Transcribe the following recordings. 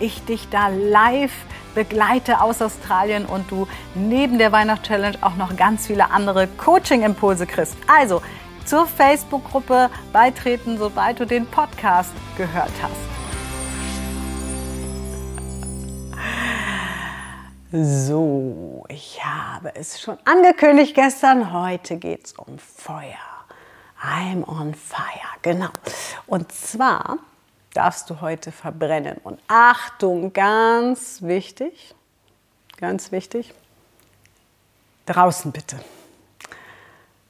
ich dich da live begleite aus Australien und du neben der Weihnachtschallenge auch noch ganz viele andere Coaching-Impulse kriegst. Also zur Facebook-Gruppe beitreten, sobald du den Podcast gehört hast. So, ich habe es schon angekündigt gestern. Heute geht es um Feuer. I'm on fire, genau. Und zwar darfst du heute verbrennen. Und Achtung, ganz wichtig, ganz wichtig, draußen bitte.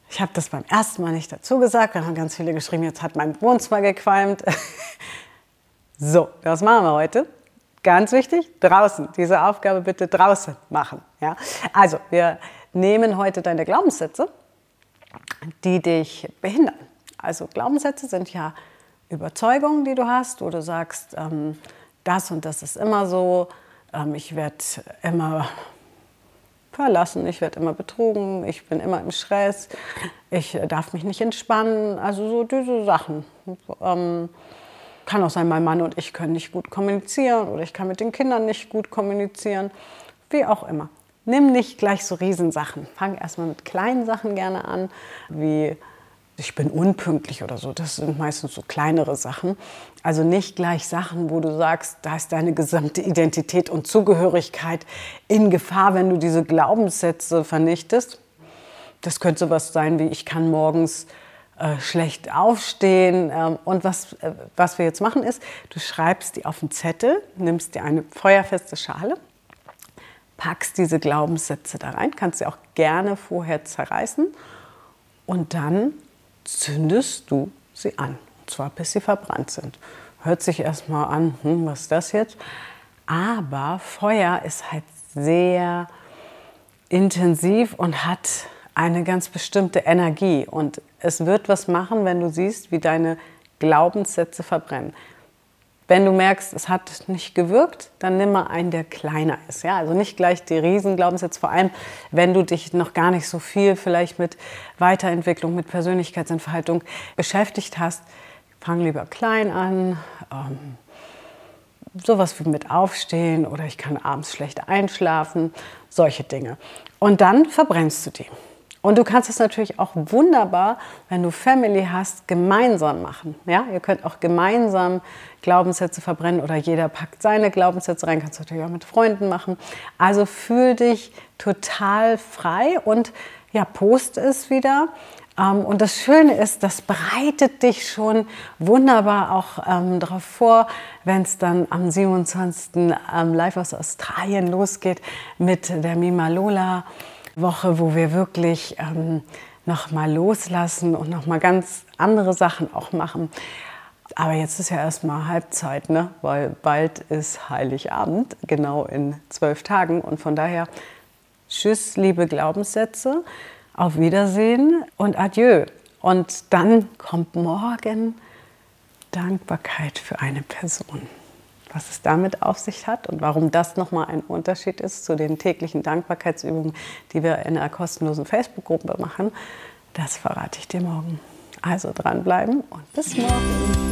Ich habe das beim ersten Mal nicht dazu gesagt, da haben ganz viele geschrieben, jetzt hat mein Wohnzimmer gequalmt. so, das machen wir heute. Ganz wichtig, draußen. Diese Aufgabe bitte draußen machen. Ja? Also, wir nehmen heute deine Glaubenssätze, die dich behindern. Also Glaubenssätze sind ja Überzeugungen, die du hast, wo du sagst, ähm, das und das ist immer so, ähm, ich werde immer verlassen, ich werde immer betrogen, ich bin immer im Stress, ich darf mich nicht entspannen, also so diese Sachen. Ähm, kann auch sein, mein Mann und ich können nicht gut kommunizieren oder ich kann mit den Kindern nicht gut kommunizieren, wie auch immer. Nimm nicht gleich so Riesensachen. Fang erstmal mit kleinen Sachen gerne an, wie ich bin unpünktlich oder so. Das sind meistens so kleinere Sachen. Also nicht gleich Sachen, wo du sagst, da ist deine gesamte Identität und Zugehörigkeit in Gefahr, wenn du diese Glaubenssätze vernichtest. Das könnte sowas sein wie, ich kann morgens äh, schlecht aufstehen. Ähm, und was, äh, was wir jetzt machen ist, du schreibst die auf einen Zettel, nimmst dir eine feuerfeste Schale, packst diese Glaubenssätze da rein, kannst sie auch gerne vorher zerreißen und dann zündest du sie an. Und zwar bis sie verbrannt sind. Hört sich erstmal an, hm, was ist das jetzt? Aber Feuer ist halt sehr intensiv und hat eine ganz bestimmte Energie. Und es wird was machen, wenn du siehst, wie deine Glaubenssätze verbrennen. Wenn du merkst, es hat nicht gewirkt, dann nimm mal einen, der kleiner ist. Ja? Also nicht gleich die Riesenglaubenssätze, vor allem wenn du dich noch gar nicht so viel vielleicht mit Weiterentwicklung, mit Persönlichkeitsentfaltung beschäftigt hast. Fang lieber klein an. Ähm, sowas wie mit Aufstehen oder ich kann abends schlecht einschlafen, solche Dinge. Und dann verbrennst du die. Und du kannst es natürlich auch wunderbar, wenn du Family hast, gemeinsam machen. Ja, ihr könnt auch gemeinsam Glaubenssätze verbrennen oder jeder packt seine Glaubenssätze rein. Kannst du natürlich auch mit Freunden machen. Also fühl dich total frei und ja, post es wieder. Ähm, und das Schöne ist, das bereitet dich schon wunderbar auch ähm, darauf vor, wenn es dann am 27. Ähm, live aus Australien losgeht mit der Mima Lola. Woche, wo wir wirklich ähm, noch mal loslassen und noch mal ganz andere Sachen auch machen. Aber jetzt ist ja erstmal Halbzeit, ne? weil bald ist Heiligabend, genau in zwölf Tagen. Und von daher, tschüss, liebe Glaubenssätze, auf Wiedersehen und adieu. Und dann kommt morgen Dankbarkeit für eine Person was es damit auf sich hat und warum das nochmal ein Unterschied ist zu den täglichen Dankbarkeitsübungen, die wir in einer kostenlosen Facebook-Gruppe machen, das verrate ich dir morgen. Also dranbleiben und bis morgen.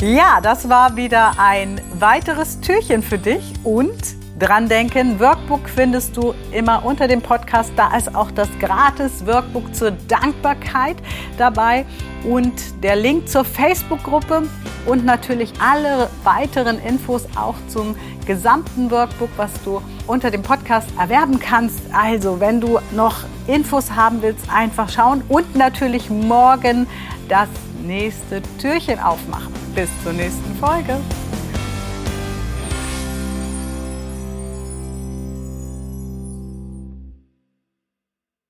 Ja, das war wieder ein weiteres Türchen für dich und dran denken, Workbook findest du immer unter dem Podcast. Da ist auch das gratis Workbook zur Dankbarkeit dabei und der Link zur Facebook-Gruppe und natürlich alle weiteren Infos auch zum gesamten Workbook, was du unter dem Podcast erwerben kannst. Also, wenn du noch Infos haben willst, einfach schauen und natürlich morgen das nächste Türchen aufmachen. Bis zur nächsten Folge.